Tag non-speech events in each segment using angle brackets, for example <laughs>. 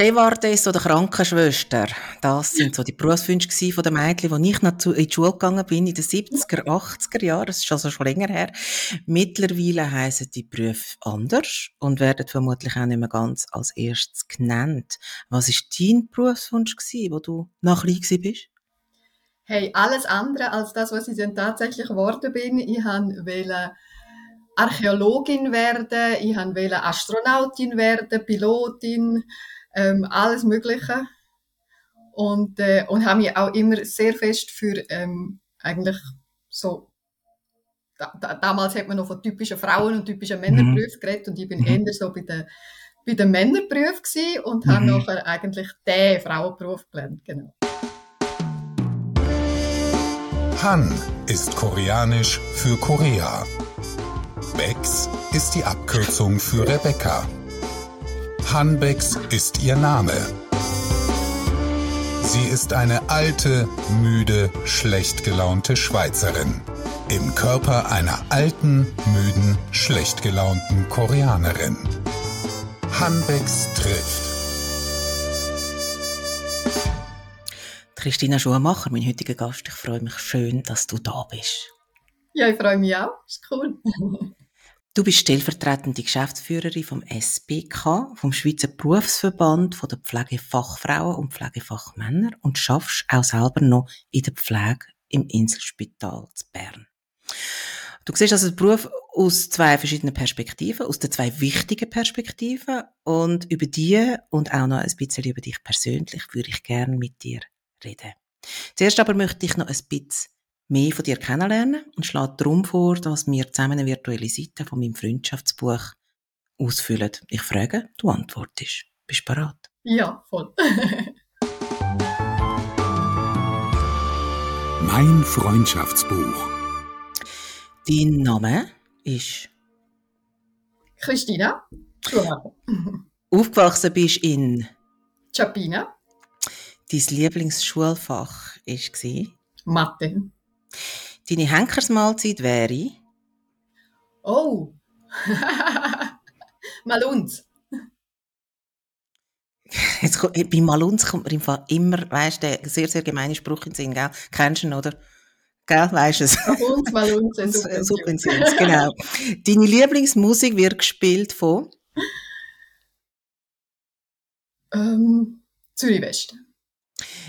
Stewardess oder Krankenschwester, das sind so die Berufswünsche von den Mädchen, die ich noch in die Schule gegangen bin, in den 70er, 80er Jahren, das ist also schon länger her. Mittlerweile heißen die Berufe anders und werden vermutlich auch nicht mehr ganz als erstes genannt. Was ist dein Berufswunsch gewesen, wo du nach klein bist? Hey, alles andere als das, was ich dann tatsächlich geworden bin. Ich wollte Archäologin werden, ich wollte Astronautin werden, Pilotin, ähm, alles Mögliche. Und, äh, und habe mich auch immer sehr fest für ähm, eigentlich so, da, da, damals hat man noch von typischen Frauen und typischen Männerberufen mhm. geredet und ich bin mhm. eher so bei den, bei den Männerberufen gewesen und mhm. habe nachher eigentlich den Frauenberuf gelernt, genau. Han ist koreanisch für Korea. Bex ist die Abkürzung für Rebecca. Hanbex ist ihr Name. Sie ist eine alte, müde, schlecht gelaunte Schweizerin. Im Körper einer alten, müden, schlecht gelaunten Koreanerin. Hanbex trifft. Christina Schumacher, mein heutiger Gast. Ich freue mich schön, dass du da bist. Ja, ich freue mich auch. Ist cool. Du bist stellvertretende Geschäftsführerin vom SBK, vom Schweizer Berufsverband der Pflegefachfrauen und Pflegefachmänner und schaffst auch selber noch in der Pflege im Inselspital zu Bern. Du siehst also den Beruf aus zwei verschiedenen Perspektiven, aus den zwei wichtigen Perspektiven und über die und auch noch ein bisschen über dich persönlich würde ich gerne mit dir reden. Zuerst aber möchte ich noch ein bisschen mehr von dir kennenlernen und schlage darum vor, dass wir zusammen eine virtuelle Seite von meinem Freundschaftsbuch ausfüllen. Ich frage, du antwortest. Bist du bereit? Ja, voll. <laughs> mein Freundschaftsbuch. Dein Name ist? Christina. <laughs> Aufgewachsen bist in? Chapina. Dein Lieblingsschulfach war? Mathe. Deine Henkersmahlzeit wäre? Oh! <laughs> Malunz. Jetzt, bei Malunz kommt mir im Fall immer, weißt du, der sehr, sehr gemeine Spruch in den Sinn, gell? Kennst du ihn, oder? Gell, weißt du es? Malunz, Malunz, <laughs> Subventions, genau. Deine Lieblingsmusik wird gespielt von? Ähm, Zürich West.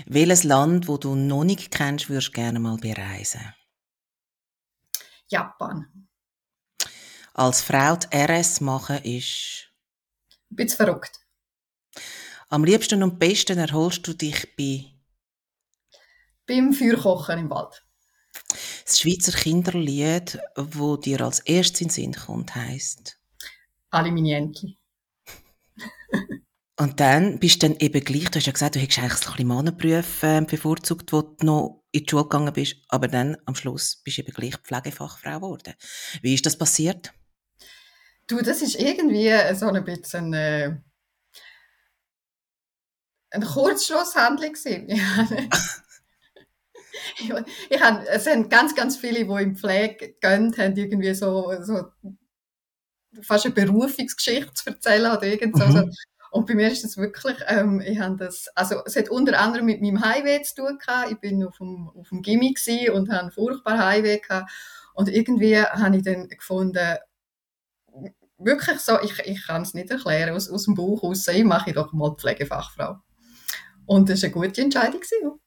Welches Land, wo du noch nicht kennst, würdest du gerne mal bereisen? Japan. Als Frau die RS machen ist... Ein bisschen verrückt. Am liebsten und besten erholst du dich bei... Beim Feuerkochen im Wald. Das Schweizer Kinderlied, wo dir als erstes in den Sinn kommt, heisst... Alle meine. Und dann bist du dann eben gleich, du hast ja gesagt, du hättest eigentlich ein bisschen Mannenberufe äh, bevorzugt, wo du noch in die Schule gegangen bist, aber dann am Schluss bist du eben gleich Pflegefachfrau geworden. Wie ist das passiert? Du, das ist irgendwie so ein bisschen äh, eine Kurzschlusshandlung gewesen. ich, <laughs> ich hab, es sind ganz, ganz viele, die in Pflege gehen, haben irgendwie so, so fast eine Berufungsgeschichte zu erzählen oder irgend so. Mhm. Und bei mir ist das wirklich, ähm, ich habe das, also es hat unter anderem mit meinem Highway zu tun gehabt. Ich bin auf dem, auf dem Gimmick und habe einen furchtbaren Highway gehabt. Und irgendwie habe ich dann gefunden, wirklich so, ich, ich kann es nicht erklären, aus, aus dem Buch raus, ich mache doch mal Pflegefachfrau. Und das war eine gute Entscheidung. Gewesen.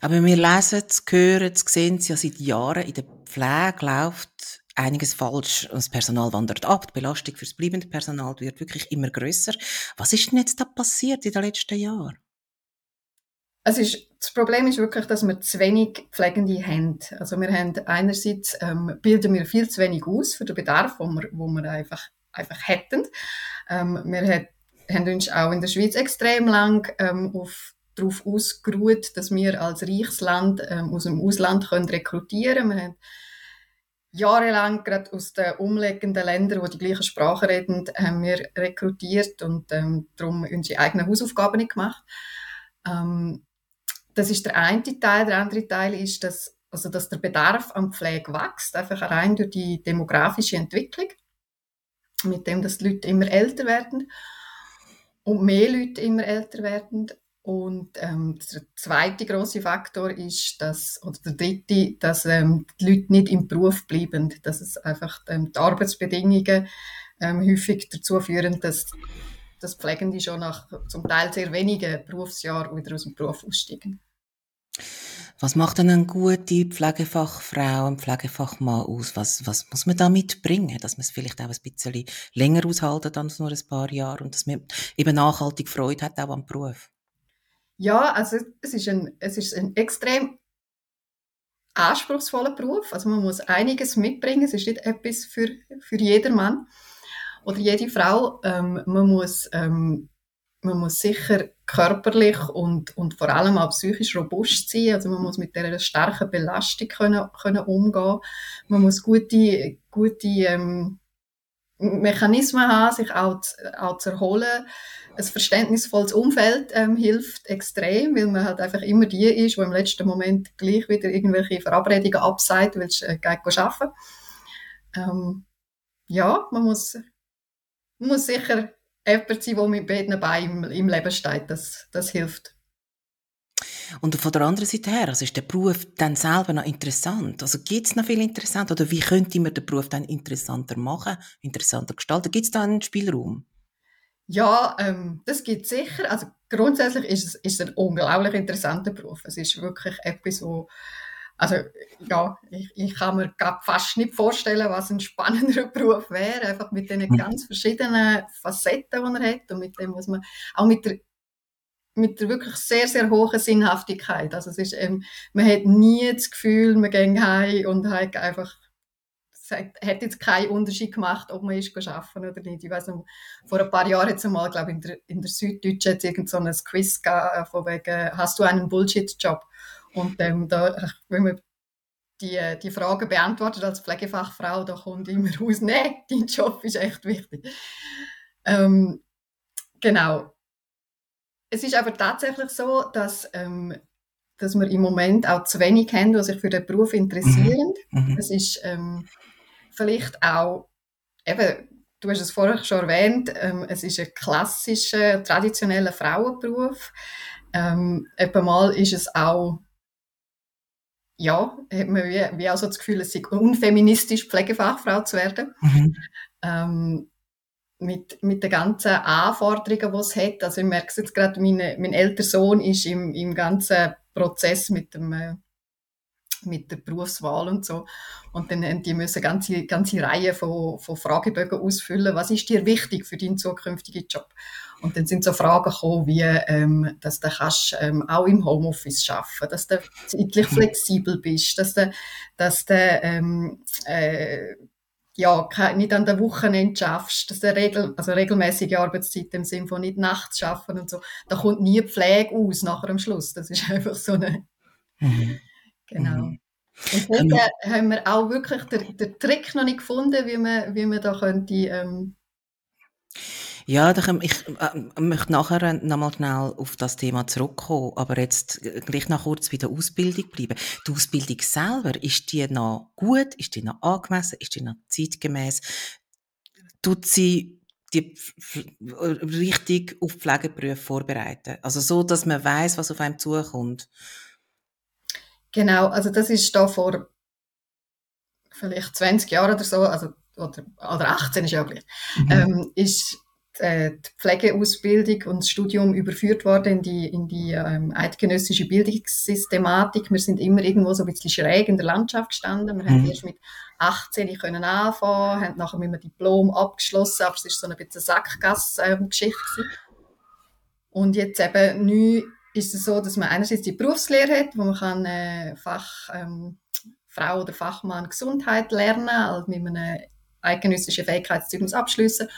Aber wir lesen, hören, sehen es ja seit Jahren, in der Pflege läuft einiges falsch. Das Personal wandert ab, die Belastung fürs bleibende Personal wird wirklich immer größer. Was ist denn jetzt da passiert in den letzten Jahren? Es ist, das Problem ist wirklich, dass wir zu wenig Pflegende haben. Also wir haben einerseits ähm, bilden wir viel zu wenig aus für den Bedarf, wo wir, wo wir einfach, einfach hätten. Ähm, wir hat, haben uns auch in der Schweiz extrem lang ähm, auf darauf ausgeruht, dass wir als reiches Land ähm, aus dem Ausland können rekrutieren können. Jahrelang gerade aus den umliegenden Ländern, die die gleiche Sprache reden, haben wir rekrutiert und ähm, darum unsere eigenen Hausaufgaben nicht gemacht. Ähm, das ist der eine Teil. Der andere Teil ist, dass, also, dass der Bedarf an Pflege wächst, einfach rein durch die demografische Entwicklung, mit dem, dass die Leute immer älter werden. und mehr Leute immer älter werden. Und ähm, der zweite große Faktor ist, dass, oder der dritte, dass ähm, die Leute nicht im Beruf bleiben, dass es einfach ähm, die Arbeitsbedingungen ähm, häufig dazu führen, dass, dass Pflegende schon nach zum Teil sehr wenigen Berufsjahren wieder aus dem Beruf aussteigen. Was macht denn eine gute Pflegefachfrau, ein Pflegefachmann aus? Was, was muss man da mitbringen, dass man es vielleicht auch ein bisschen länger aushalten als nur ein paar Jahre und dass man eben nachhaltig Freude hat auch am Beruf? Ja, also es ist ein, es ist ein extrem anspruchsvoller Beruf. Also man muss einiges mitbringen. Es ist nicht etwas für, für jedermann oder jede Frau. Ähm, man muss ähm, man muss sicher körperlich und, und vor allem auch psychisch robust sein. Also man muss mit dieser starken Belastung können, können umgehen. Man muss gute, gute ähm, Mechanismen haben, sich auch zu, auch zu erholen. Ein verständnisvolles Umfeld ähm, hilft extrem, weil man halt einfach immer die ist, die im letzten Moment gleich wieder irgendwelche Verabredungen abseit, weil sie äh, arbeiten ähm, Ja, man muss, man muss sicher jemand sein, der mit beiden Beinen im, im Leben steht. Das, das hilft. Und von der anderen Seite her, also ist der Beruf dann selber noch interessant? Also gibt es noch viel interessant? Oder wie könnte man den Beruf dann interessanter machen, interessanter gestalten? Gibt es da einen Spielraum? Ja, ähm, das gibt es sicher. Also grundsätzlich ist es, ist es ein unglaublich interessanter Beruf. Es ist wirklich etwas, wo also ja, ich, ich kann mir fast nicht vorstellen, was ein spannenderer <laughs> Beruf wäre, einfach mit den hm. ganz verschiedenen Facetten, die er hat und mit dem, was man, auch mit der, mit der wirklich sehr, sehr hohen Sinnhaftigkeit. Also es ist eben, man hat nie das Gefühl, man geht heim und hat einfach es hat, jetzt keinen Unterschied gemacht, ob man ist arbeiten oder nicht. Ich weiß noch, vor ein paar Jahren jetzt einmal, glaube in der, in der Süddeutschen hat es so ein Quiz gegeben, von wegen, hast du einen Bullshit-Job? Und ähm, da, wenn man die, die Fragen beantwortet als Pflegefachfrau, da kommt immer raus, <laughs> nein, dein Job ist echt wichtig. Ähm, genau. Es ist aber tatsächlich so, dass, ähm, dass wir im Moment auch zu wenig haben, die sich für den Beruf interessieren. Mhm. mhm. Das ist ähm, vielleicht auch, eben, du hast es vorher schon erwähnt, ähm, es ist ein klassischer, traditioneller Frauenberuf. Ähm, mal ist es auch ja, hat man wie, wie auch so das Gefühl, es sei unfeministisch, Pflegefachfrau zu werden. Mhm. Ähm, mit, mit den ganzen Anforderungen, die es hat. Also ich merke es jetzt gerade, meine, mein älterer Sohn ist im, im ganzen Prozess mit dem äh, mit der Berufswahl und so. Und dann haben die müssen ganze ganze Reihe von, von Fragebögen ausfüllen. Was ist dir wichtig für deinen zukünftigen Job? Und dann sind so Fragen gekommen, wie, ähm, dass du kannst, ähm, auch im Homeoffice arbeiten, dass du zeitlich mhm. flexibel bist, dass du, dass du ähm, äh, ja, nicht an der Wochenende schaffst, dass du regel, also regelmäßige Arbeitszeit im Sinne von nicht nachts schaffen und so. Da kommt nie Pflege aus nachher am Schluss. Das ist <laughs> einfach so eine, mhm. Genau. Mhm. Und dort ähm, haben wir auch wirklich den, den, Trick noch nicht gefunden, wie man, wie man da könnte. Ähm ja, ich äh, möchte nachher nochmal schnell auf das Thema zurückkommen, aber jetzt gleich noch kurz bei der Ausbildung bleiben. Die Ausbildung selber, ist die noch gut, ist die noch angemessen, ist die noch zeitgemäß? Tut sie die richtig auf Pflegeberufe vorbereiten? Also so, dass man weiß, was auf einem zukommt? Genau, also das ist da vor vielleicht 20 Jahren oder so, also oder, oder 18 ist ja gleich, mhm. ähm, ist äh, die Pflegeausbildung und das Studium überführt worden in die, in die ähm, eidgenössische Bildungssystematik. Wir sind immer irgendwo so ein bisschen schräg in der Landschaft gestanden. Wir mhm. haben erst mit 18 können anfangen, haben nachher mit einem Diplom abgeschlossen, aber es ist so ein bisschen Sackgass-Geschichte. Ähm, und jetzt eben neu ist es so, dass man einerseits die Berufslehre hat, wo man kann äh, Fach, ähm, Frau oder Fachmann Gesundheit lernen, also mit einem eidgenössischen Fähigkeitszeugnis abschließen.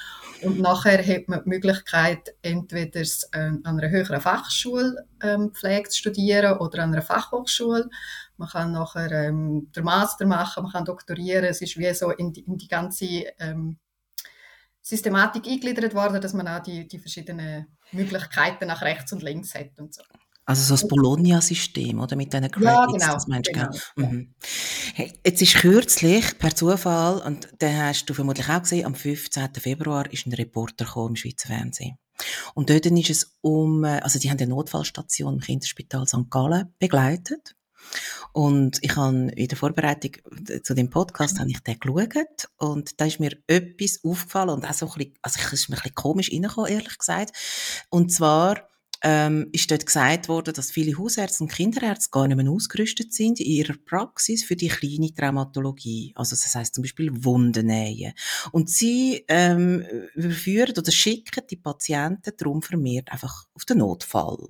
Und nachher hat man die Möglichkeit, entweder äh, an einer höheren Fachschule ähm, Pflege zu studieren oder an einer Fachhochschule. Man kann nachher ähm, den Master machen, man kann doktorieren. Es ist wie so in die, in die ganze ähm, Systematik eingegliedert worden, dass man auch die, die verschiedenen Möglichkeiten nach rechts und links hat und so. Also so das Bologna-System, oder? Mit diesen Credits, ja, genau, das meinst genau, ja. mhm. hey, Jetzt ist kürzlich, per Zufall, und den hast du vermutlich auch gesehen, am 15. Februar ist ein Reporter im Schweizer Fernsehen. Und dort ist es um, äh, also die haben eine Notfallstation im Kinderspital St. Gallen begleitet. Und ich habe in der Vorbereitung zu dem Podcast habe ich den geschaut und da ist mir etwas aufgefallen und auch so ein bisschen, also ich ist mir ein bisschen komisch reingekommen, ehrlich gesagt. Und zwar, ähm, ist dort gesagt worden, dass viele Hausärzte und Kinderärzte gar nicht mehr ausgerüstet sind in ihrer Praxis für die kleine Traumatologie. Also das heißt zum Beispiel Wundennähen. Und sie ähm, überführen oder schicken die Patienten darum vermehrt einfach auf den Notfall.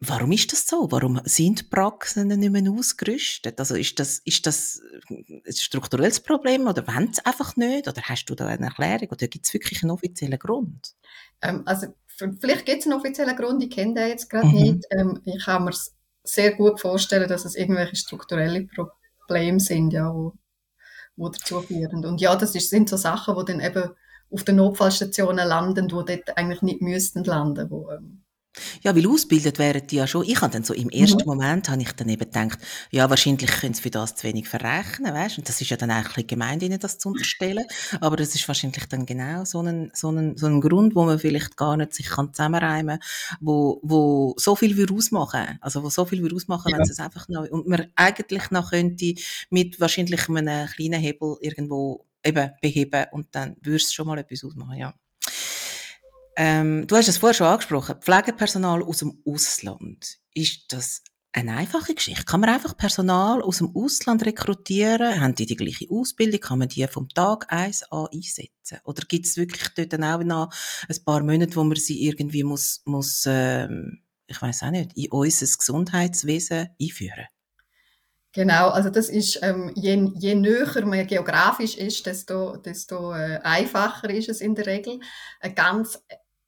Warum ist das so? Warum sind die Praxen nicht mehr ausgerüstet? Also ist das, ist das ein strukturelles Problem oder wollen sie einfach nicht? Oder hast du da eine Erklärung? Oder gibt es wirklich einen offiziellen Grund? Ähm, also vielleicht gibt es einen offiziellen Grund, ich kenne den jetzt gerade mhm. nicht. Ähm, ich kann mir sehr gut vorstellen, dass es irgendwelche strukturelle Probleme sind, ja, wo, wo dazu führen. Und ja, das ist, sind so Sachen, die dann eben auf den Notfallstationen landen, wo dort eigentlich nicht müssten landen, wo, ähm, ja, weil ausgebildet wären die ja schon. Ich habe dann so im ersten mhm. Moment habe ich dann eben gedacht, ja, wahrscheinlich können sie für das zu wenig verrechnen, weißt? Und das ist ja dann eigentlich gemeint, ihnen das zu unterstellen. Aber das ist wahrscheinlich dann genau so ein, so ein, so ein Grund, wo man vielleicht gar nicht sich kann zusammenreimen, wo, wo so viel würde ausmachen. Also, wo so viel würde ausmachen, ja. wenn es einfach noch, und man eigentlich noch könnte mit wahrscheinlich einem kleinen Hebel irgendwo eben beheben und dann würde es schon mal etwas ausmachen, ja. Ähm, du hast es vorher schon angesprochen. Pflegepersonal aus dem Ausland. Ist das eine einfache Geschichte? Kann man einfach Personal aus dem Ausland rekrutieren? Haben die die gleiche Ausbildung? Kann man die vom Tag eins an einsetzen? Oder gibt es wirklich dort dann auch noch ein paar Monate, wo man sie irgendwie muss, muss ähm, ich weiß auch nicht, in unser Gesundheitswesen einführen? Genau, also das ist, ähm, je, je näher man geografisch ist, desto, desto äh, einfacher ist es in der Regel. Ein ganz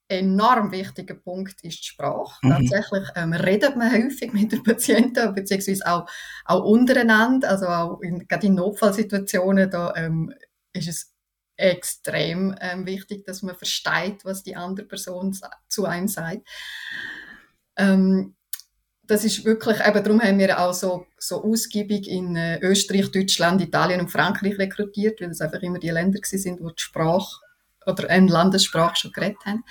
enorm wichtiger Punkt ist die Sprache. Mhm. Tatsächlich ähm, redet man häufig <laughs> mit den Patienten, beziehungsweise auch, auch untereinander, also auch in, gerade in Notfallsituationen, da ähm, ist es extrem ähm, wichtig, dass man versteht, was die andere Person zu einem sagt. Ähm, das ist wirklich, eben darum haben wir auch so, so ausgiebig in äh, Österreich, Deutschland, Italien und Frankreich rekrutiert, weil es einfach immer die Länder sind, wo die Sprache oder eine Landessprache schon geredet haben.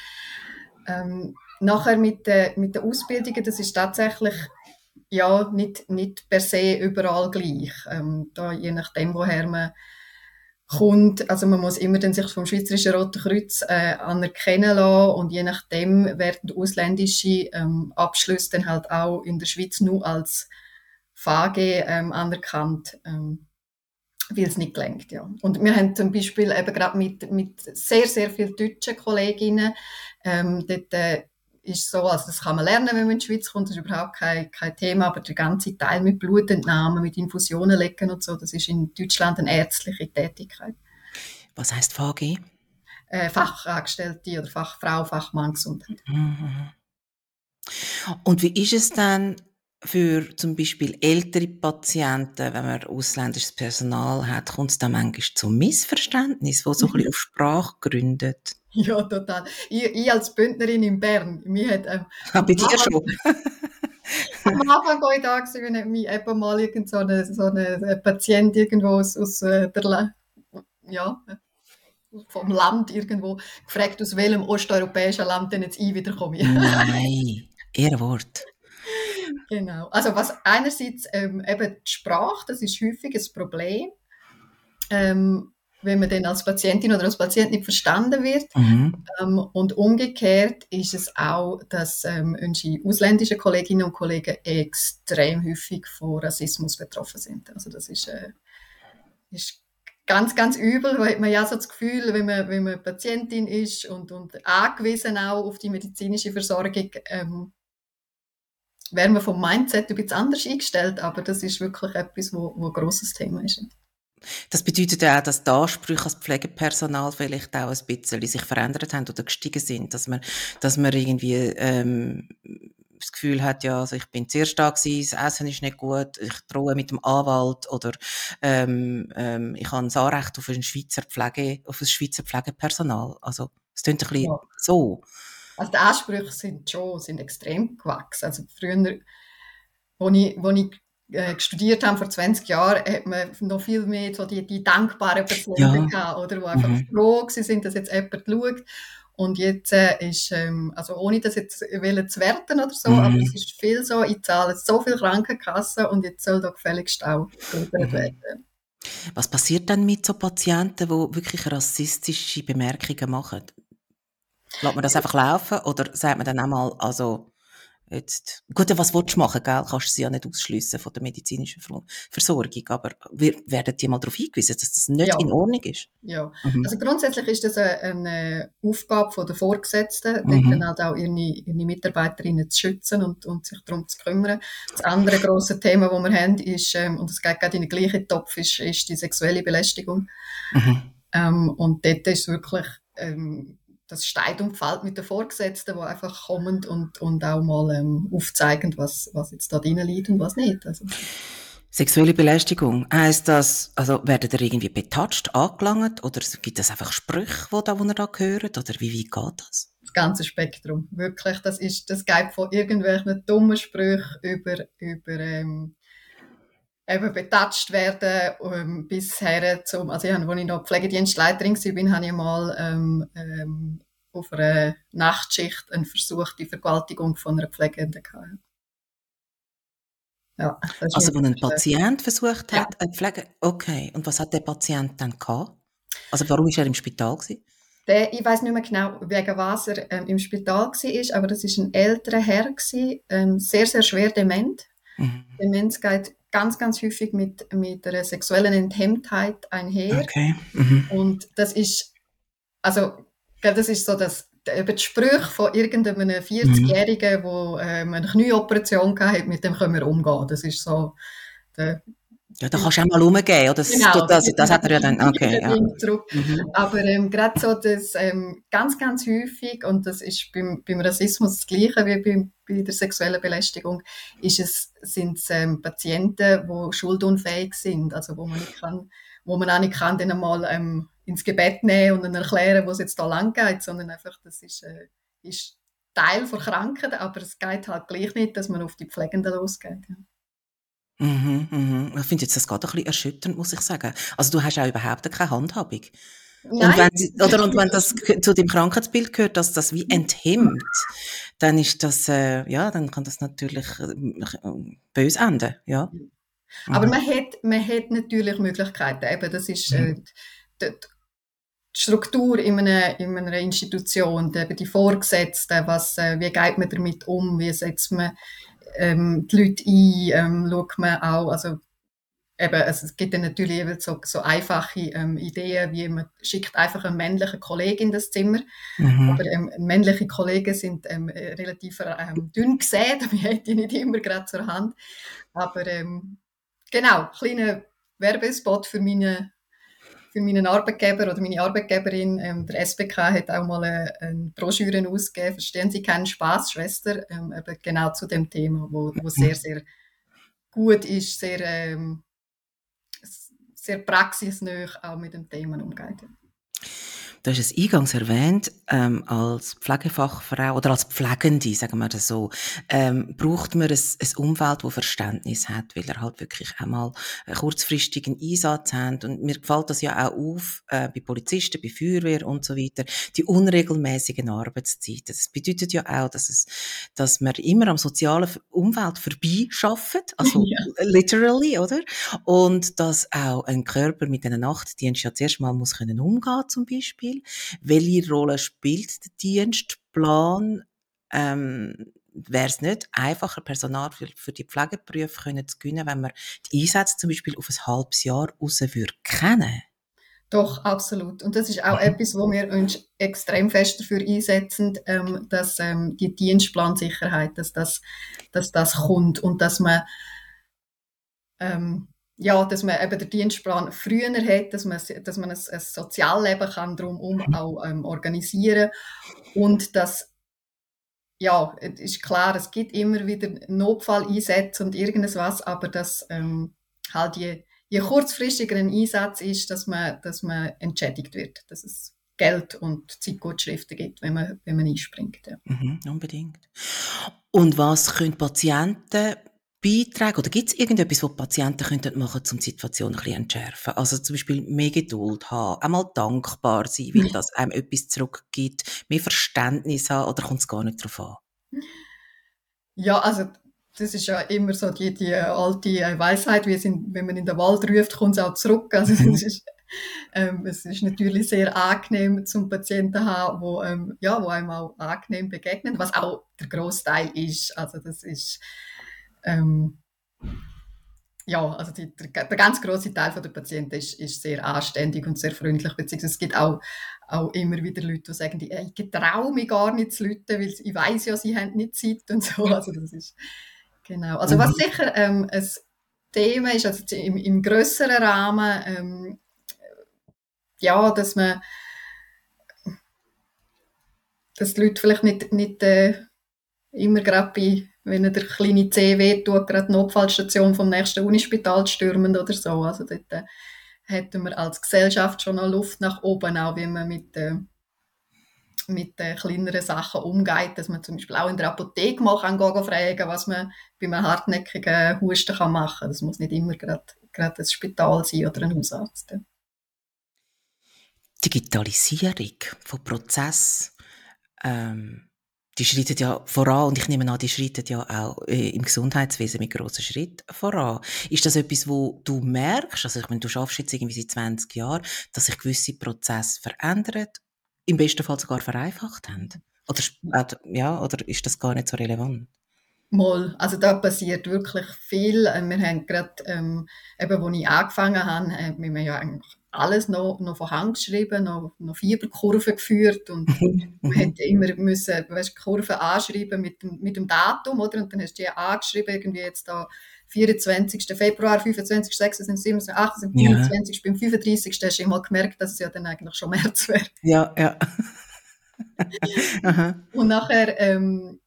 Ähm, nachher mit den mit der Ausbildungen, das ist tatsächlich ja, nicht, nicht per se überall gleich. Ähm, da, je nachdem, woher man kommt, also man muss immer dann sich vom Schweizerischen Roten Kreuz äh, anerkennen lassen und je nachdem werden ausländische ähm, Abschlüsse dann halt auch in der Schweiz nur als FAG ähm, anerkannt. Ähm, weil es nicht gelenkt, ja. Und wir haben zum Beispiel eben gerade mit, mit sehr, sehr vielen deutschen Kolleginnen, ähm, dort äh, ist so, also das kann man lernen, wenn man in die Schweiz kommt, das ist überhaupt kein, kein Thema, aber der ganze Teil mit Blutentnahmen, mit Infusionen legen und so, das ist in Deutschland eine ärztliche Tätigkeit. Was heißt VG? Äh, Fachangestellte oder Fachfrau, Fachmann Gesundheit. Mhm. Und wie ist es dann für zum Beispiel ältere Patienten, wenn man ausländisches Personal hat, kommt es dann manchmal zu Missverständnis, wo so ein bisschen auf Sprache gründet? Ja, total. Ich, ich als Bündnerin in Bern, mir hat... Ähm, ah, bei dir schon? <laughs> am Anfang war ich da, wenn mich eben mal irgend so eine, so eine Patient irgendwo aus, aus äh, der... Ja, vom Land irgendwo gefragt, aus welchem osteuropäischen Land denn jetzt ich wiederkomme. Nein, Ehrenwort. Genau. Also was einerseits ähm, eben die Sprache, das ist häufig ein Problem, ähm, wenn man dann als Patientin oder als Patient nicht verstanden wird. Mhm. Ähm, und umgekehrt ist es auch, dass ähm, unsere ausländischen Kolleginnen und Kollegen extrem häufig von Rassismus betroffen sind. Also das ist, äh, ist ganz, ganz übel, weil man ja so das Gefühl, wenn man, wenn man Patientin ist und, und angewiesen auch auf die medizinische Versorgung, ähm, wäre man vom Mindset ein bisschen anders eingestellt, aber das ist wirklich etwas, wo, wo ein grosses Thema ist. Das bedeutet ja auch, dass die Ansprüche als Pflegepersonal vielleicht auch ein bisschen sich verändert haben oder gestiegen sind, dass man, dass man irgendwie ähm, das Gefühl hat, ja, also ich bin zuerst da gewesen, das Essen ist nicht gut, ich drohe mit dem Anwalt oder ähm, ähm, ich habe ein Anrecht auf ein Schweizer Pflege, auf ein Schweizer Pflegepersonal. Also es klingt ein bisschen ja. so. Also die Ansprüche sind schon sind extrem gewachsen. Also früher, als ich, wo ich äh, studiert habe vor 20 Jahren, hat man noch viel mehr so die, die dankbaren Patienten ja. gehabt, oder, die einfach mhm. froh sind, dass jetzt jemand schaut. Und jetzt äh, ist, ähm, also ohne das jetzt wollen zu werten oder so, mhm. aber es ist viel so, ich zahle so viel Krankenkassen und jetzt soll da gefälligst auch gefördert mhm. werden. Was passiert dann mit so Patienten, die wirklich rassistische Bemerkungen machen? Lässt man das einfach laufen oder sagt man dann einmal, also Jetzt, gut, was willst du machen, gell? Kannst du sie ja nicht ausschliessen von der medizinischen Versorgung, aber wir werden die mal darauf hingewiesen, dass das nicht ja. in Ordnung ist. Ja, mhm. also grundsätzlich ist das eine, Aufgabe der Vorgesetzten, mhm. dann halt auch ihre, ihre Mitarbeiterinnen zu schützen und, und sich darum zu kümmern. Das andere große Thema, das wir haben, ist, ähm, und es geht gerade in den gleichen Topf, ist, ist die sexuelle Belästigung. Mhm. Ähm, und dort ist wirklich, ähm, das steigt und fällt mit den Vorgesetzten, die einfach kommen und, und auch mal ähm, aufzeigen, was, was jetzt da drin liegt und was nicht. Also. Sexuelle Belästigung, heisst das, also werden da irgendwie betatscht, angelangt oder gibt es einfach Sprüche, die, da, wo ihr da hört oder wie weit geht das? Das ganze Spektrum, wirklich, das ist, das geht von irgendwelchen dummen Sprüchen über, über ähm, eben betatscht werden, ähm, bisher zum, also ich habe, als ich noch Pflegedienstleiterin war, habe ich mal ähm, ähm, auf einer Nachtschicht eine versuchte Vergewaltigung von einer Pflegenden gehabt. Ja, also, wo ein Patient versucht hat, ja. eine Pflege, okay, und was hat der Patient dann gehabt? Also, warum war er im Spital gewesen? Der, ich weiß nicht mehr genau, wegen was er ähm, im Spital war, aber das ist ein älterer Herr gewesen, ähm, sehr, sehr schwer dement. Mhm. Demenz geht ganz, ganz häufig mit, mit einer sexuellen Enthemmtheit einher. Okay. Mhm. Und das ist, also, das ist so das, über die Sprüche von irgendeinem 40-Jährigen, der ähm, eine Knieoperation hatte, mit dem können wir umgehen. Das ist so der, ja, da kannst du auch mal rumgehen, oder? Das, genau, das, das, hat er ja dann, okay. Ja. Mhm. Aber ähm, gerade so das ähm, ganz, ganz häufig, und das ist beim, beim Rassismus das Gleiche wie beim, bei der sexuellen Belästigung, ist es, sind es ähm, Patienten, die schuldunfähig sind, also wo man nicht kann, wo man auch nicht kann, dann mal ähm, ins Gebet nehmen und dann erklären, wo es jetzt da lang geht, sondern einfach, das ist, äh, ist Teil der Krankheit, aber es geht halt gleich nicht, dass man auf die Pflegenden losgeht. Ja. Mhm, mhm. Ich finde jetzt, das geht ein bisschen erschütternd, muss ich sagen. Also du hast auch überhaupt keine Handhabung. Nein. Und wenn, oder, und wenn das <laughs> zu dem Krankheitsbild gehört, dass das wie enthemmt, dann ist das, äh, ja, dann kann das natürlich äh, böse enden, ja. Aber mhm. man hat, man hat natürlich Möglichkeiten. Eben, das ist äh, mhm. die, die, Struktur in einer, in einer Institution, die, die Vorgesetzten, was, äh, wie geht man damit um, wie setzt man ähm, die Leute ein, ähm, schaut man auch, also eben, also es gibt dann natürlich so, so einfache ähm, Ideen, wie man schickt einfach einen männlichen Kollegen in das Zimmer, mhm. aber ähm, männliche Kollegen sind ähm, relativ ähm, dünn gesät, wir hätten die nicht immer gerade zur Hand, aber ähm, genau, kleiner Werbespot für meine für meinen Arbeitgeber oder meine Arbeitgeberin, ähm, der SBK, hat auch mal eine, eine Broschüre ausgegeben, Verstehen Sie keinen Spaß, Schwester, ähm, eben genau zu dem Thema, wo, wo sehr, sehr gut ist, sehr, ähm, sehr praxisnah auch mit dem Thema umgeht. Du hast es eingangs erwähnt, ähm, als Pflegefachfrau oder als Pflegende, sagen wir das so, ähm, braucht man ein, ein Umfeld, das Verständnis hat, weil er halt wirklich einmal einen kurzfristigen Einsatz hat. Und mir gefällt das ja auch auf, äh, bei Polizisten, bei Feuerwehr und so weiter, die unregelmäßigen Arbeitszeiten. Das bedeutet ja auch, dass es, dass man immer am sozialen Umfeld vorbei schafft, also <laughs> ja. literally, oder? Und dass auch ein Körper mit einer Nachtdienst ja zuerst mal muss können umgehen, zum Beispiel. Welche Rolle spielt der Dienstplan? Ähm, Wäre es nicht einfacher, Personal für, für die Pflegeberufe können zu gewinnen, wenn man die Einsätze zum Beispiel auf ein halbes Jahr raus würde kennen? Doch, absolut. Und das ist auch etwas, wo wir uns extrem fest dafür einsetzen, ähm, dass ähm, die Dienstplansicherheit, dass das, dass das kommt und dass man ähm, ja, dass man eben den Dienstplan früher hat, dass man, dass man ein, ein Sozialleben kann drumherum mhm. auch ähm, organisieren und dass ja, es ist klar, es gibt immer wieder Notfalleinsätze und irgendwas, aber dass ähm, halt je, je kurzfristiger ein Einsatz ist, dass man, dass man entschädigt wird, dass es Geld und Zeitgutschriften gibt, wenn man, wenn man einspringt. Ja. Mhm, unbedingt. Und was können Patienten Beiträge oder gibt es irgendetwas, was Patienten könnten machen könnten, um die Situation ein bisschen entschärfen? Also zum Beispiel mehr Geduld haben, einmal dankbar sein, weil das einem etwas zurückgibt, mehr Verständnis haben oder kommt es gar nicht darauf an? Ja, also das ist ja immer so die, die alte Weisheit, wie es in, wenn man in den Wald ruft, kommt es auch zurück. Also das ist, ähm, es ist natürlich sehr angenehm zum Patienten haben, wo, ähm, ja, wo einem auch angenehm begegnen, was auch der Großteil ist. Also das ist ähm, ja, also die, der, der, ganz große Teil der Patienten ist, ist sehr anständig und sehr freundlich, beziehungsweise es gibt auch, auch immer wieder Leute, die sagen, ich traue mich gar nicht zu Leuten, weil ich weiß ja, sie haben nicht Zeit und so. <laughs> Also das ist genau. Also was mhm. sicher ähm, ein Thema ist, also im, im größeren Rahmen, ähm, ja, dass man dass die Leute vielleicht nicht, nicht äh, immer gerade bei wenn der kleine C wehtut, gerade die Notfallstation vom nächsten Unispital stürmen oder so. Also dort äh, hätten wir als Gesellschaft schon noch Luft nach oben, auch wie man mit, äh, mit äh, kleineren Sachen umgeht, dass man zum Beispiel auch in der Apotheke mal kann gehen, fragen was man bei einem hartnäckigen Husten kann machen kann. Das muss nicht immer gerade, ein Spital sein oder ein Hausarzt. Digitalisierung von Prozessen ähm die schreiten ja voran und ich nehme an, die schreiten ja auch äh, im Gesundheitswesen mit grossen Schritt voran. Ist das etwas, wo du merkst, also ich meine, du schaffst jetzt irgendwie seit 20 Jahren, dass sich gewisse Prozesse verändern, im besten Fall sogar vereinfacht haben? Oder, ja, oder ist das gar nicht so relevant? Mal, also da passiert wirklich viel. Äh, wir haben gerade, ähm, eben, wo ich angefangen habe, haben wir ja eigentlich alles noch, noch von Hand geschrieben, noch, noch Fieberkurven geführt und <laughs> man hätte immer müssen, weißt, Kurven anschreiben mit dem, mit dem Datum, oder? Und dann hast du die angeschrieben, irgendwie jetzt da 24. Februar, 25., 26., 27., 28., 29., ja. beim 35. hast du immer gemerkt, dass es ja dann eigentlich schon März wäre. Ja, ja. <laughs> und nachher, ähm,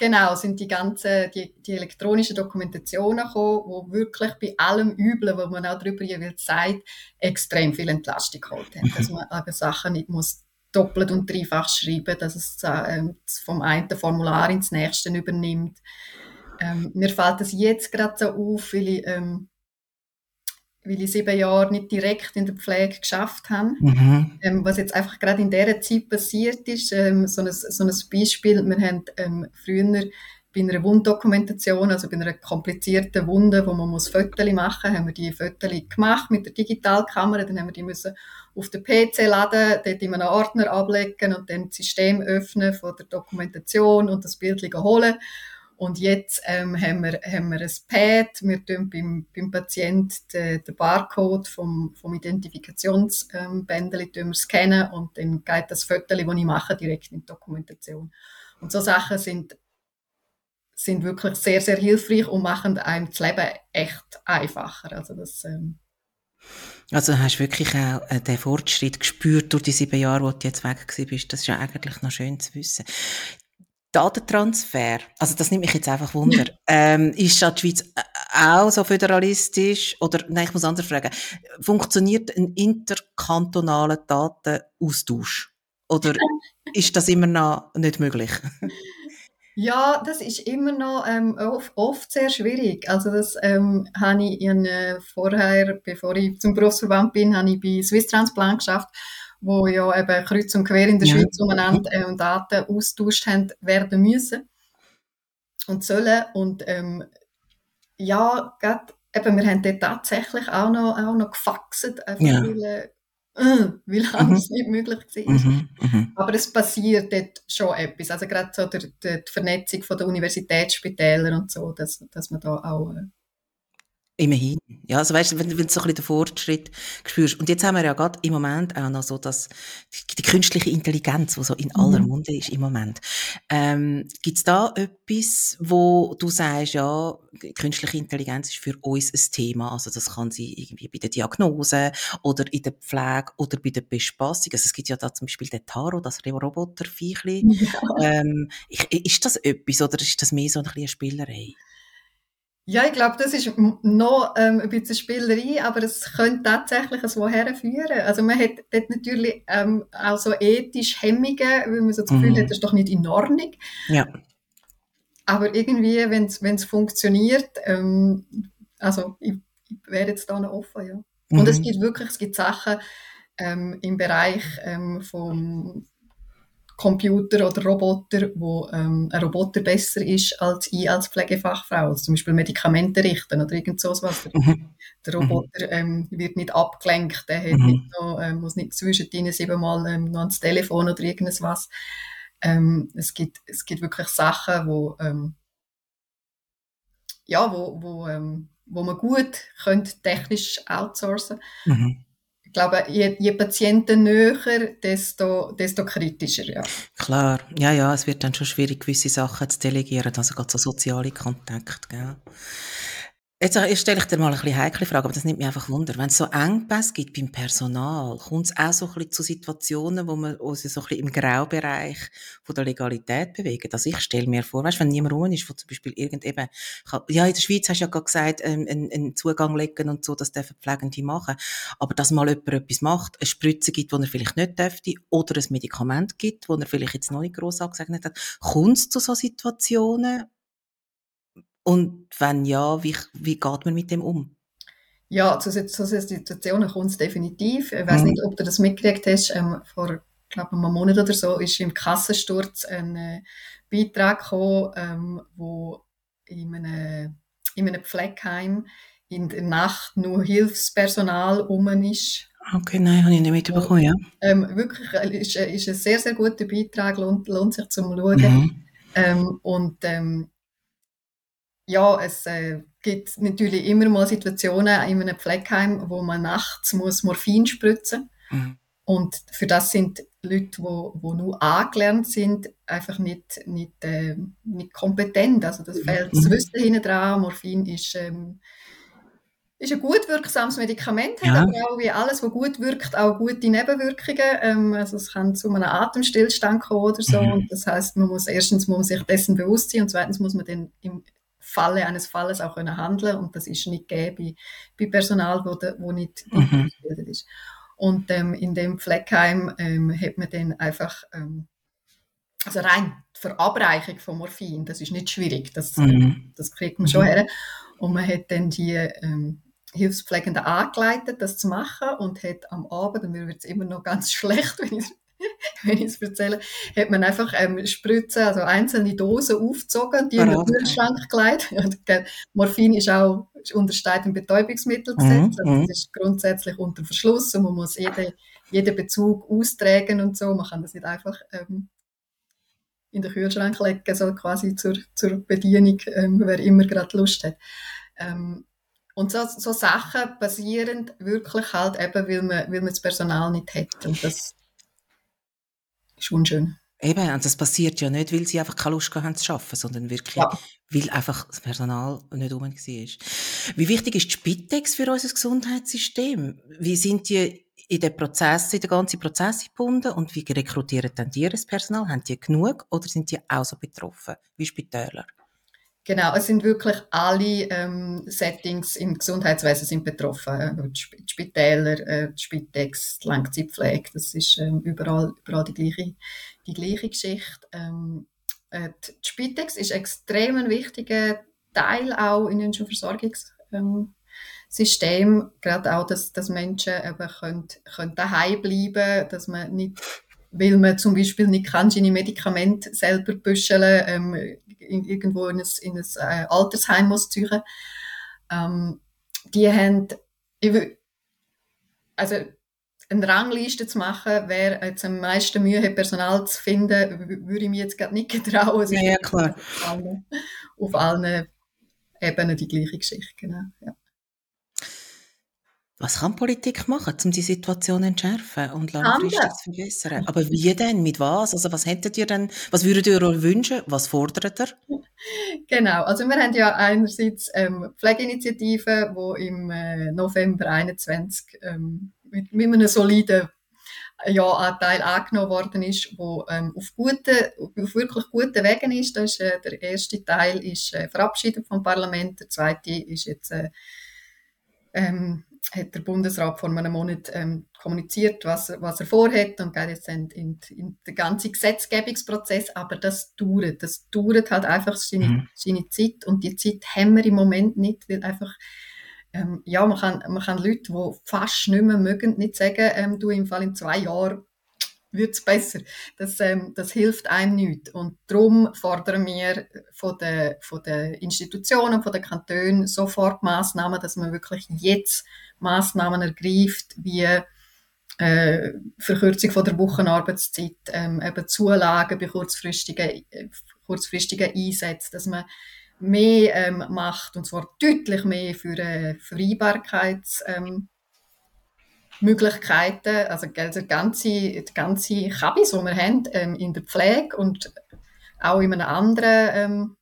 Genau, sind die ganzen, die, die elektronischen Dokumentationen gekommen, wo wirklich bei allem Üblen, wo man auch darüber jeweils sagt, extrem viel Entlastung geholt haben. Dass man aber Sachen nicht muss doppelt und dreifach schreiben, dass es äh, vom einen Formular ins nächste übernimmt. Ähm, mir fällt das jetzt gerade so auf, weil ich ähm, weil ich sieben Jahre nicht direkt in der Pflege geschafft habe. Mhm. Ähm, was jetzt einfach gerade in dieser Zeit passiert ist, ähm, so, ein, so ein Beispiel, wir haben ähm, früher bei einer Wunddokumentation, also bei einer komplizierten Wunde, wo man muss Fotos machen, haben wir die Fotos gemacht mit der Digitalkamera, dann haben wir die müssen auf den PC laden, dort in einem Ordner ablegen und dann das System öffnen von der Dokumentation und das Bild holen und jetzt ähm, haben, wir, haben wir ein Pad, wir tun beim, beim Patienten den, den Barcode vom, vom Identifikationsbändel ähm, scannen und dann geht das Foto, das ich mache, direkt in die Dokumentation. Und so Sachen sind, sind wirklich sehr, sehr hilfreich und machen einem das Leben echt einfacher. Also das, ähm, also hast du wirklich auch äh, den Fortschritt gespürt durch die sieben Jahre, wo du jetzt weg bist. Das ist ja eigentlich noch schön zu wissen. Datentransfer, also das nimmt mich jetzt einfach Wunder. ähm, ist die Schweiz äh, auch so föderalistisch? Oder, nein, ich muss anders fragen. Funktioniert ein interkantonaler Datenaustausch? Oder <laughs> ist das immer noch nicht möglich? <laughs> Ja, das ist immer noch ähm, oft, oft, sehr schwierig. Also das ähm, habe ich in, äh, vorher, bevor ich zum Berufsverband bin, habe ich bei Swiss Transplant geschafft wo ja eben kreuz und quer in der ja. Schweiz umeinander äh, Daten austauscht haben, werden müssen und sollen. Und ähm, ja, grad, eben, wir haben dort tatsächlich auch noch, auch noch gefaxt, einfach ja. weil, äh, weil mhm. anders nicht möglich war. Mhm. Mhm. Aber es passiert dort schon etwas. Also gerade so der, der, die Vernetzung von den Universitätsspitälern und so, dass, dass man da auch äh, Immerhin. Ja, also weißt wenn, wenn du so ein bisschen den Fortschritt spürst. Und jetzt haben wir ja gerade im Moment auch noch so dass die, die künstliche Intelligenz, die so in aller mhm. Munde ist im Moment. Ähm, Gibt es da etwas, wo du sagst, ja, künstliche Intelligenz ist für uns ein Thema? Also das kann sie irgendwie bei der Diagnose oder in der Pflege oder bei der Bespassung. Also es gibt ja da zum Beispiel den Taro, das Roboterviechli. <laughs> Ja. Ähm, ist das etwas oder ist das mehr so ein bisschen eine Spielerei? Ja, ich glaube, das ist noch ähm, ein bisschen Spielerei, aber es könnte tatsächlich so herführen. Also man hat dort natürlich ähm, auch so ethisch Hemmungen, weil man so das Gefühl mhm. hat, das ist doch nicht in Ordnung. Ja. aber irgendwie, wenn es funktioniert, ähm, also ich, ich wäre jetzt da noch offen, ja. Mhm. Und es mhm. gibt wirklich, es gibt Sachen ähm, im Bereich ähm, vom Computer oder Roboter, wo ähm, ein Roboter besser ist als ich als Pflegefachfrau. Also zum Beispiel Medikamente richten oder irgend so was. Mhm. Der Roboter ähm, wird nicht abgelenkt, der mhm. nicht noch, ähm, muss nicht zwischendrin siebenmal ähm, noch ans Telefon oder irgendwas. Ähm, es, gibt, es gibt wirklich Sachen, wo, ähm, ja, wo, wo, ähm, wo man gut könnte technisch outsourcen mhm ich glaube, je, je Patienten näher, desto, desto kritischer, ja. Klar, ja, ja, es wird dann schon schwierig, gewisse Sachen zu delegieren, also gerade so soziale Kontakte, gell. Jetzt, stelle ich dir mal ein bisschen heikle Frage, aber das nimmt mich einfach Wunder. Wenn es so Engpässe gibt beim Personal, kommt es auch so ein bisschen zu Situationen, wo wir uns so ein bisschen im Graubereich von der Legalität bewegen? Also ich stelle mir vor, weißt, wenn niemand rum ist, wo zum Beispiel irgend eben, ja, in der Schweiz hast du ja gerade gesagt, ähm, einen, einen Zugang legen und so, das dürfen Pflegende machen. Aber dass mal jemand etwas macht, eine Spritze gibt, die er vielleicht nicht dürfte, oder ein Medikament gibt, das er vielleicht jetzt noch nicht gross angesagt hat, kommt es zu so Situationen, und wenn ja, wie, wie geht man mit dem um? Ja, zu solchen Situationen kommt es definitiv. Ich weiß mhm. nicht, ob du das mitgekriegt hast. Ähm, vor, glaube einem Monat oder so ist im Kassensturz ein äh, Beitrag gekommen, ähm, wo in einem, in einem Pflegeheim in der Nacht nur Hilfspersonal um ist. Okay, nein, habe ich nicht mitbekommen, ja. Ähm, wirklich, äh, ist, äh, ist ein sehr, sehr guter Beitrag, lohnt, lohnt sich zum Schauen. Mhm. Ähm, und ähm, ja, es äh, gibt natürlich immer mal Situationen in einem Pflegeheim, wo man nachts muss Morphin spritzen muss. Mhm. Und für das sind Leute, die wo, wo nur angelernt sind, einfach nicht, nicht, äh, nicht kompetent. Also das fehlt das mhm. Wissen hinten dran. Morphin ist, ähm, ist ein gut wirksames Medikament, ja. hat aber auch wie alles, was gut wirkt, auch gute Nebenwirkungen. Ähm, also es kann zu einem Atemstillstand kommen oder so. Mhm. Und das heißt, man muss erstens muss man sich dessen bewusst sein und zweitens muss man dann im Falle eines Falles auch können handeln und das ist nicht gegeben bei, bei Personal, wo, de, wo nicht mhm. ausgebildet ist. Und ähm, in dem Fleckheim ähm, hat man dann einfach, ähm, also rein die Verabreichung von Morphin, das ist nicht schwierig, das, mhm. das kriegt man schon mhm. her. Und man hat dann die ähm, Hilfspflegenden angeleitet, das zu machen und hat am Abend, und mir wird es immer noch ganz <laughs> schlecht, wenn ich <laughs> wenn ich es erzähle, hat man einfach ähm, Spritzen, also einzelne Dosen aufgezogen, die in den Kühlschrank gelegt. <laughs> Morphin ist auch untersteht im Betäubungsmittelgesetz, mhm. also das ist grundsätzlich unter Verschluss und man muss jede, jeden Bezug austragen und so. Man kann das nicht einfach ähm, in den Kühlschrank legen, so quasi zur, zur Bedienung, ähm, wer immer gerade Lust hat. Ähm, und so, so Sachen passieren wirklich halt eben, weil man, weil man das Personal nicht hat. Und das, ist unschön. Eben, und das passiert ja nicht, weil sie einfach keine Lust haben zu arbeiten, sondern wirklich, ja. weil einfach das Personal nicht um war. Wie wichtig ist die Spitex für unser Gesundheitssystem? Wie sind die in den Prozess, in den ganzen Prozess gebunden und wie rekrutieren dann die das Personal? Haben die genug oder sind die auch so betroffen wie Spitäler? Genau, es sind wirklich alle ähm, Settings im Gesundheitswesen sind betroffen. Die Spitäler, äh, die Spitex, die Langzeitpflege, das ist ähm, überall, überall die gleiche, die gleiche Geschichte. Ähm, äh, die Spitex ist extrem ein wichtiger Teil auch in unserem Versorgungssystem. Ähm, gerade auch, dass, dass Menschen eben können, können daheim bleiben, dass man nicht weil man zum Beispiel nicht kann, seine Medikamente selber büscheln, ähm, in, irgendwo in ein, in ein äh, Altersheim muss ziehen. Ähm, die haben, also eine Rangliste zu machen, wer jetzt am meisten Mühe hat, Personal zu finden, würde ich mir jetzt gerade nicht <laughs> getrauen. Ja, ja, klar. Auf allen, auf allen Ebenen die gleiche Geschichte, genau. Ja. Was kann Politik machen, um die Situation zu entschärfen und langfristig zu verbessern? Aber wie denn? Mit was? Also was hättet ihr denn, was würdet ihr euch wünschen? Was fordert ihr? <laughs> Genau, also wir haben ja einerseits ähm, Pflegeinitiativen, die im äh, November 2021 ähm, mit, mit einem soliden Ja-Anteil angenommen worden ist, wo ähm, auf, gute, auf wirklich guten Wegen ist. Das ist äh, der erste Teil ist äh, verabschiedet vom Parlament, der zweite ist jetzt äh, ähm, hat der Bundesrat vor einem Monat ähm, kommuniziert, was, was er vorhat. Und geht jetzt in, in, in den ganzen Gesetzgebungsprozess, aber das dauert, das dauert halt einfach seine, mhm. seine Zeit. Und die Zeit haben wir im Moment nicht, weil einfach ähm, ja, man kann, man kann Leute, die fast nicht mehr mögen, nicht sagen, ähm, du im Fall in zwei Jahren wird es besser. Das, ähm, das hilft einem nicht. Und darum fordern wir von den, von den Institutionen, von den Kantonen sofort Massnahmen, dass man wirklich jetzt Massnahmen ergreift, wie äh, Verkürzung von der Wochenarbeitszeit, ähm, eben Zulagen bei kurzfristigen, äh, kurzfristigen Einsätzen, dass man mehr ähm, macht, und zwar deutlich mehr für äh, Vereinbarkeits- ähm, Möglichkeiten, also die ganze, die ganze Kabis, die wir haben ähm, in der Pflege und auch in einem anderen ähm,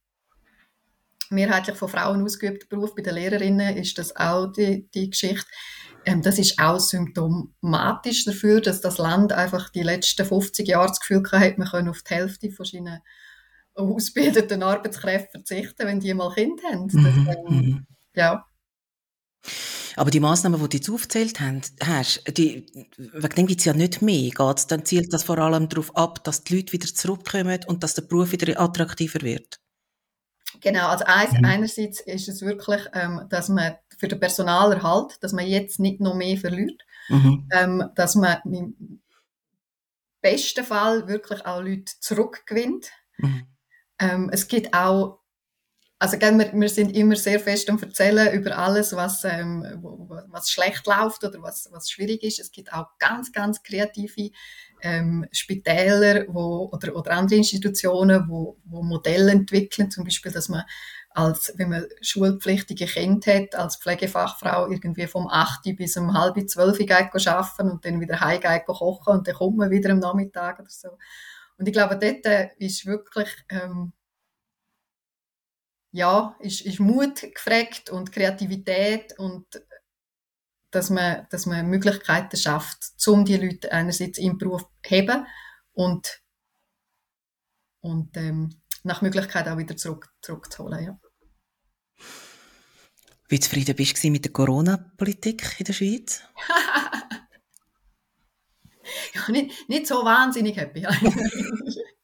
mehrheitlich von Frauen ausgeübten Beruf bei den Lehrerinnen ist das auch die, die Geschichte. Ähm, das ist auch symptomatisch dafür, dass das Land einfach die letzten 50 Jahre das Gefühl hat, man kann auf die Hälfte von seinen ausgebildeten Arbeitskräften verzichten, wenn die mal Kind haben. Das, mhm, ähm, mhm. ja. Aber die Massnahmen, die du jetzt aufgezählt hast, die, wegen dem gibt es ja nicht mehr. Geht's, dann zielt das vor allem darauf ab, dass die Leute wieder zurückkommen und dass der Beruf wieder attraktiver wird. Genau, also eins, mhm. einerseits ist es wirklich, ähm, dass man für den Personalerhalt, dass man jetzt nicht noch mehr verliert, mhm. ähm, dass man im besten Fall wirklich auch Leute zurückgewinnt. Mhm. Ähm, es gibt auch also gell, wir, wir sind immer sehr fest am Erzählen über alles, was, ähm, was schlecht läuft oder was, was schwierig ist. Es gibt auch ganz, ganz kreative ähm, Spitäler wo, oder, oder andere Institutionen, wo, wo Modelle entwickeln, zum Beispiel, dass man als, wenn man schulpflichtige Kinder hat, als Pflegefachfrau irgendwie vom 8 bis um halb 12 geht arbeiten und dann wieder heim geht kochen und dann kommt man wieder am Nachmittag oder so. Und ich glaube, dort ist wirklich ähm, ja, ist, ist Mut gefragt und Kreativität und dass man, dass man Möglichkeiten schafft, um die Leute einerseits im Beruf zu haben und, und ähm, nach Möglichkeit auch wieder zurück, zurückzuholen. Ja. Wie zufrieden bist du mit der Corona-Politik in der Schweiz? <laughs> ja, nicht, nicht so wahnsinnig happy. <laughs>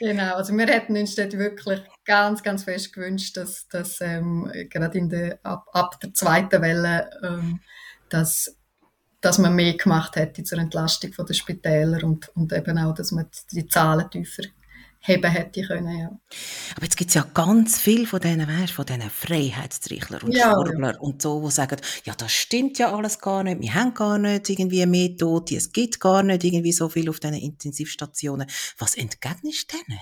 Genau, also wir hätten uns dort wirklich ganz, ganz fest gewünscht, dass, dass ähm, gerade in der, ab, ab der zweiten Welle, ähm, dass, dass man mehr gemacht hätte zur Entlastung der Spitäler und, und eben auch, dass man die Zahlen tiefer heben hätte können, ja. Aber jetzt gibt es ja ganz viel von diesen, weißt, von diesen Freiheitstrichler und ja, Schwurbler ja. und so, die sagen, ja, das stimmt ja alles gar nicht, wir haben gar nicht irgendwie mehr Tote, es gibt gar nicht irgendwie so viel auf diesen Intensivstationen. Was entgegnest du denen?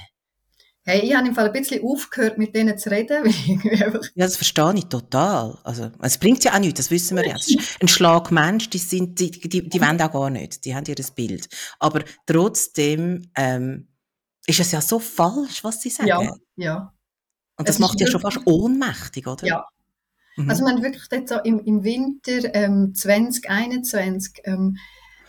Hey, ich habe im Fall ein bisschen aufgehört, mit denen zu reden. <laughs> ja, das verstehe ich total. Also, es bringt ja auch nichts, das wissen wir ja. Ein Schlag Mensch, die, sind, die, die, die wollen auch gar nicht, die haben ihr Bild. Aber trotzdem, ähm, ist es ja so falsch, was sie sagen. Ja, ja. Und das es macht ja schon fast ohnmächtig, oder? Ja. Mhm. Also man wirklich jetzt so im, im Winter ähm, 2021 ähm,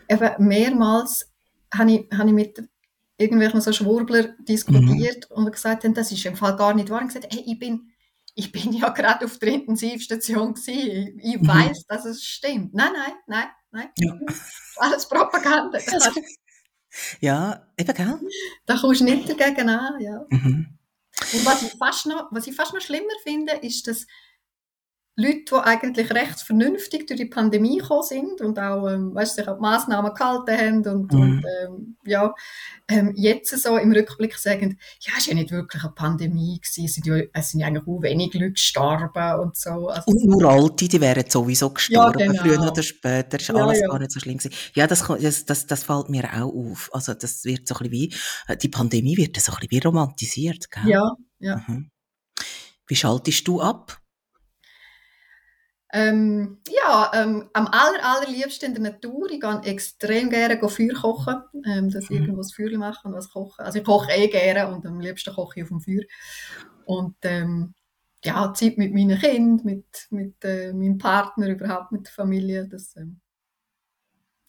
eben mehrmals habe ich, hab ich mit irgendwelchen so Schwurbler diskutiert mhm. und gesagt haben, das ist im Fall gar nicht wahr. Und gesagt, hey, ich bin, ich bin ja gerade auf der Intensivstation gewesen. Ich, mhm. weiß, dass es stimmt. Nein, nein, nein, nein. Ja. Alles Propaganda. Ja, eben, gell? Da kommst du nicht dagegen an, ja. Mhm. Und was ich, fast noch, was ich fast noch schlimmer finde, ist, dass Leute, die eigentlich recht vernünftig durch die Pandemie gekommen sind und auch, ähm, weißt, sich an die Massnahmen gehalten haben und, mhm. und ähm, ja, ähm, jetzt so im Rückblick sagen, ja, es war ja nicht wirklich eine Pandemie gewesen, es sind ja, es sind ja eigentlich auch wenig Leute gestorben und so. Also, und nur Alte, die wären sowieso gestorben, ja, genau. früher oder später, ist ja, alles gar nicht so schlimm gewesen. Ja, das, das, das, das fällt mir auch auf. Also das wird so ein bisschen wie, die Pandemie wird so ein bisschen wie romantisiert, gell? Ja, ja. Mhm. Wie schaltest du ab? Ähm, ja, ähm, am aller, allerliebsten in der Natur. Ich gehe extrem gerne Feuer kochen, ähm, dass ich mhm. irgendwo das Feuer mache und was kochen. Also ich koche eh gerne und am liebsten koche ich auf dem Feuer. Und ähm, ja, Zeit mit meinen Kindern, mit, mit äh, meinem Partner, überhaupt mit der Familie. Das, ähm,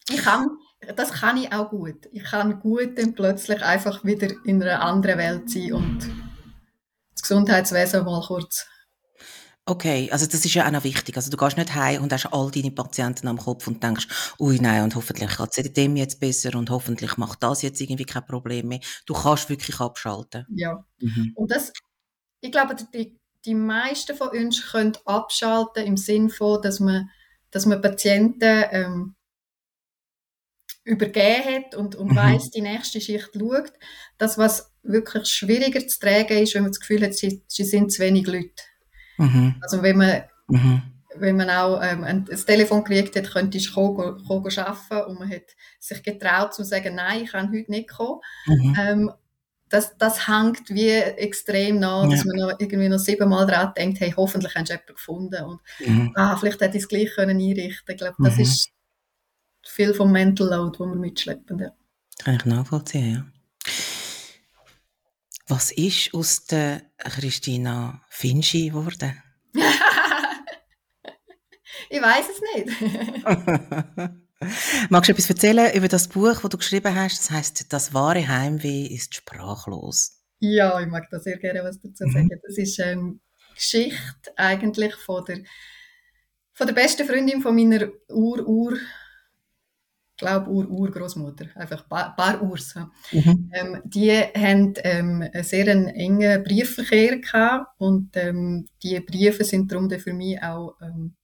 ich kann, das kann ich auch gut. Ich kann gut dann plötzlich einfach wieder in einer anderen Welt sein und das Gesundheitswesen mal kurz Okay, also das ist ja auch noch wichtig. Also du gehst nicht heim und hast all deine Patienten am Kopf und denkst, ui nein, und hoffentlich geht es dem jetzt besser und hoffentlich macht das jetzt irgendwie kein Problem mehr. Du kannst wirklich abschalten. Ja. Mhm. Und das, ich glaube, die, die meisten von uns können abschalten im Sinn von, dass man, dass man Patienten ähm, übergeben hat und, und mhm. weiss, die nächste Schicht schaut. Das, was wirklich schwieriger zu tragen ist, wenn man das Gefühl hat, sie, sie sind zu wenig Leute. Mhm. Also wenn man, mhm. wenn man auch ähm, ein, ein Telefon gekriegt hat, könnte ich kommen, kommen, arbeiten und man hat sich getraut zu sagen, nein, ich kann heute nicht kommen. Mhm. Ähm, das, das hängt wie extrem nach, dass man noch irgendwie noch siebenmal dran denkt, hey, hoffentlich hast du jemanden gefunden und mhm. ah, vielleicht hätte ich es gleich können einrichten. Ich glaube, das mhm. ist viel vom Mental Load, wo wir mitschleppen. Ja. Kann ich nachvollziehen, ja. Was ist aus der Christina Finchi geworden? <laughs> ich weiß es nicht. <laughs> Magst du etwas erzählen über das Buch, das du geschrieben hast? Das heißt, das wahre Heimweh ist sprachlos. Ja, ich mag da sehr gerne was dazu mhm. sagen. Mhm. Das ist eine Geschichte eigentlich von der, von der besten Freundin von meiner Ur-Ur- glaube Ur-Urgroßmutter, einfach paar, paar Urs. Mhm. Ähm, die haben ähm, einen sehr engen Briefverkehr gehabt und ähm, die Briefe sind darum für mich auch ähm,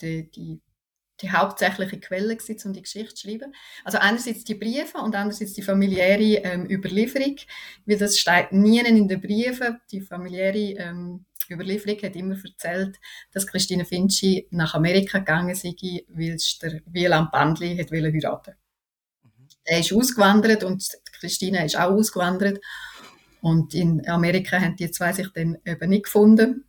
die, die, die, hauptsächliche Quelle gewesen, um die Geschichte zu schreiben. Also einerseits die Briefe und andererseits die familiäre ähm, Überlieferung, weil das steht nie in den Briefen, die familiäre ähm, Überlieferung hat immer erzählt, dass Christine Finchi nach Amerika gegangen sei, weil der Wieland Bandli hat heiraten mhm. Er ist ausgewandert und Christine ist auch ausgewandert. Und in Amerika haben die zwei sich dann eben nicht gefunden.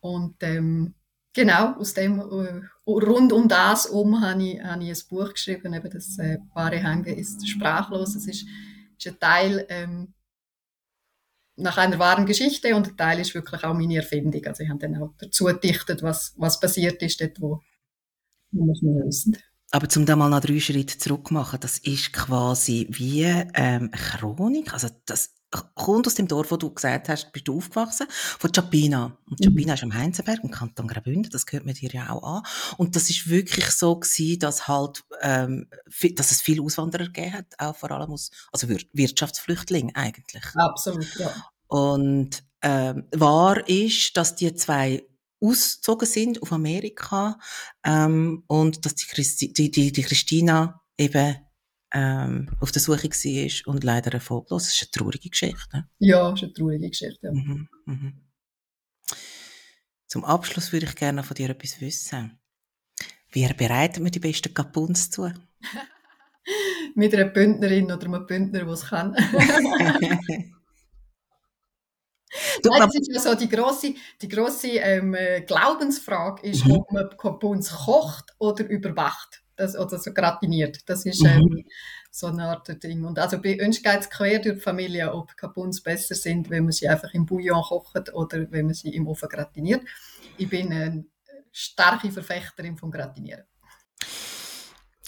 Und ähm, genau, aus dem, äh, rund um das um habe ich, habe ich ein Buch geschrieben, eben das äh, wahre Hänge ist sprachlos. Es ist, ist ein Teil ähm, nach einer wahren Geschichte und ein Teil ist wirklich auch meine Erfindung. Also ich habe dann auch dazu gedichtet, was, was passiert ist dort, wo wir es nicht wissen. Aber zum da mal noch drei Schritte zurück machen, das ist quasi wie ähm, Chronik, also das kommt aus dem Dorf, wo du gesagt hast, bist du aufgewachsen, von Chapina. Und Chapina mhm. ist am Heinzenberg, im Kanton Graubünden, das gehört mir dir ja auch an. Und das ist wirklich so gewesen, dass halt, ähm, dass es viele Auswanderer gegeben hat, auch vor allem aus, also Wirtschaftsflüchtlinge eigentlich. Absolut, ja. Und ähm, wahr ist, dass die zwei ausgezogen sind auf Amerika ähm, und dass die, Christi die, die, die Christina eben ähm, auf der Suche war und leider erfolglos. Das ist eine traurige Geschichte. Ja, das ist eine traurige Geschichte. Ja. Mhm, mhm. Zum Abschluss würde ich gerne von dir etwas wissen. Wie bereitet man die besten Kapuns zu? <laughs> Mit einer Bündnerin oder einem Bündner, der es kann. <laughs> Du, Nein, das ist ja so die grosse, die grosse ähm, äh, Glaubensfrage ist, mhm. ob man Kapuns kocht oder überwacht das, oder so gratiniert. Das ist ähm, mhm. so eine Art Ding. Und also bei uns geht es quer durch die Familie, ob Kapuns besser sind, wenn man sie einfach im Bouillon kocht oder wenn man sie im Ofen gratiniert. Ich bin eine starke Verfechterin vom Gratinieren.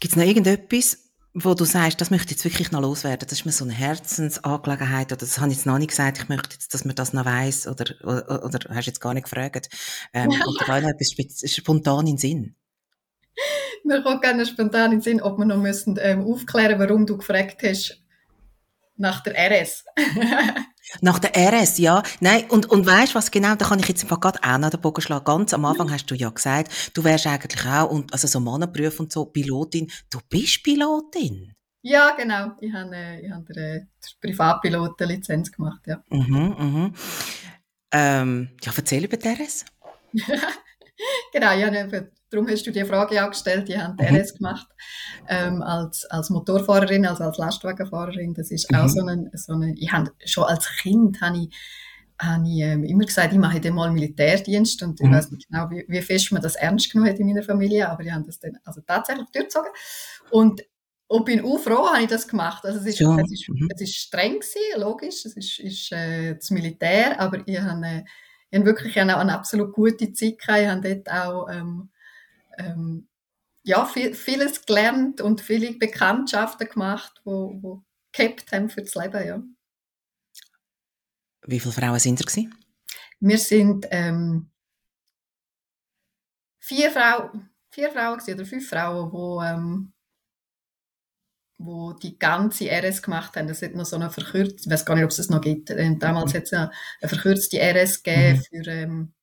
Gibt es noch irgendetwas, wo du sagst, das möchte ich jetzt wirklich noch loswerden, das ist mir so eine Herzensangelegenheit, oder das habe ich jetzt noch nicht gesagt, ich möchte jetzt, dass man das noch weiss, oder, oder, oder hast du jetzt gar nicht gefragt, ähm, <laughs> ja. gar noch etwas spontan in den Sinn? Mir kommt gerne spontan in den Sinn, ob wir noch müssen, ähm, aufklären warum du gefragt hast nach der RS. <laughs> Nach der RS, ja. Nein, und, und weißt was genau, da kann ich jetzt einfach gerade auch noch den Bogen schlagen. Ganz am Anfang hast du ja gesagt, du wärst eigentlich auch, und, also so Mannenberufe und so, Pilotin. Du bist Pilotin. Ja, genau. Ich habe, äh, ich habe eine Privatpilotenlizenz gemacht, ja. Mhm, mhm. Ähm, ja, erzähl über die RS. <laughs> genau, ich habe Darum hast du die Frage auch gestellt. Die haben mhm. RS gemacht ähm, als, als Motorfahrerin, also als Lastwagenfahrerin. Das ist mhm. auch so eine, so eine ich habe schon als Kind habe ich, habe ich ähm, immer gesagt, ich mache dann mal Militärdienst und mhm. ich weiß nicht genau, wie, wie fest man das ernst genommen hat in meiner Familie, aber ich habe das dann also tatsächlich durchgezogen. Und und bin auch froh, habe ich das gemacht. Also es ist, ja. es ist, mhm. es ist streng gewesen, logisch, es ist, ist äh, das Militär, aber ich habe, äh, ich habe wirklich eine, eine absolut gute Zeit gehabt. Ich habe dort auch ähm, ähm, ja, viel, vieles gelernt und viele Bekanntschaften gemacht, wo, wo gehabt haben für das Leben, ja. Wie viele Frauen sind da Wir sind ähm, vier Frauen, vier Frauen oder fünf Frauen, die ähm, wo die ganze RS gemacht haben. Das hat noch so eine verkürzte, ich weiß gar nicht, ob es das noch gibt. Ähm, damals mhm. hat es eine, eine verkürzte RS gegeben mhm. für, ähm,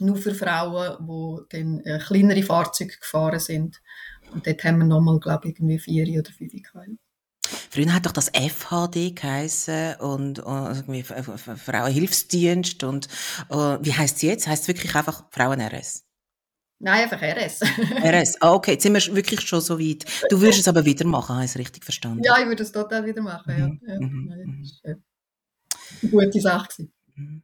nur für Frauen, die dann äh, kleinere Fahrzeuge gefahren sind. Und dort haben wir nochmal, glaube ich, irgendwie vier oder fünf gehabt. Früher hat doch das FHD geheißen und, und irgendwie Frauenhilfsdienst und uh, wie heißt es jetzt? Heißt es wirklich einfach Frauen-RS? Nein, einfach RS. <laughs> RS, ah, okay, jetzt sind wir wirklich schon so weit. Du würdest es aber wieder machen, habe ich es richtig verstanden? Ja, ich würde es total wieder machen, mhm. ja. ja. Mhm. Das war eine gute Sache. Mhm.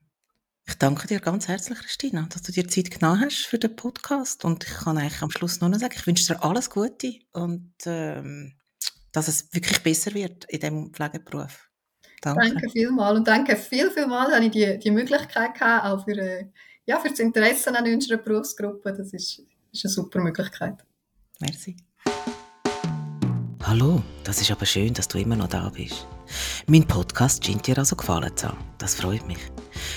Ich danke dir ganz herzlich, Christina, dass du dir Zeit genommen hast für den Podcast. Und ich kann eigentlich am Schluss nur noch sagen, ich wünsche dir alles Gute und ähm, dass es wirklich besser wird in diesem Pflegeberuf. Danke. Danke vielmals und danke viel, viel mal, dass ich die, die Möglichkeit gehabt, auch für äh, ja, für das Interesse an unserer Berufsgruppe. Das ist, ist eine super Möglichkeit. Merci. Hallo, das ist aber schön, dass du immer noch da bist. Mein Podcast scheint dir also gefallen zu haben. Das freut mich.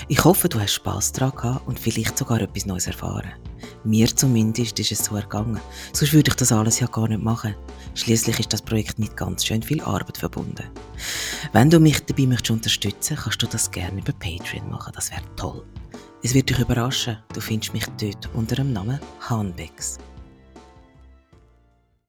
Ich hoffe, du hast Spass daran gehabt und vielleicht sogar etwas Neues erfahren. Mir zumindest ist es so ergangen. Sonst würde ich das alles ja gar nicht machen. Schließlich ist das Projekt mit ganz schön viel Arbeit verbunden. Wenn du mich dabei möchtest unterstützen, kannst du das gerne über Patreon machen. Das wäre toll. Es wird dich überraschen, du findest mich dort unter dem Namen Hanbex.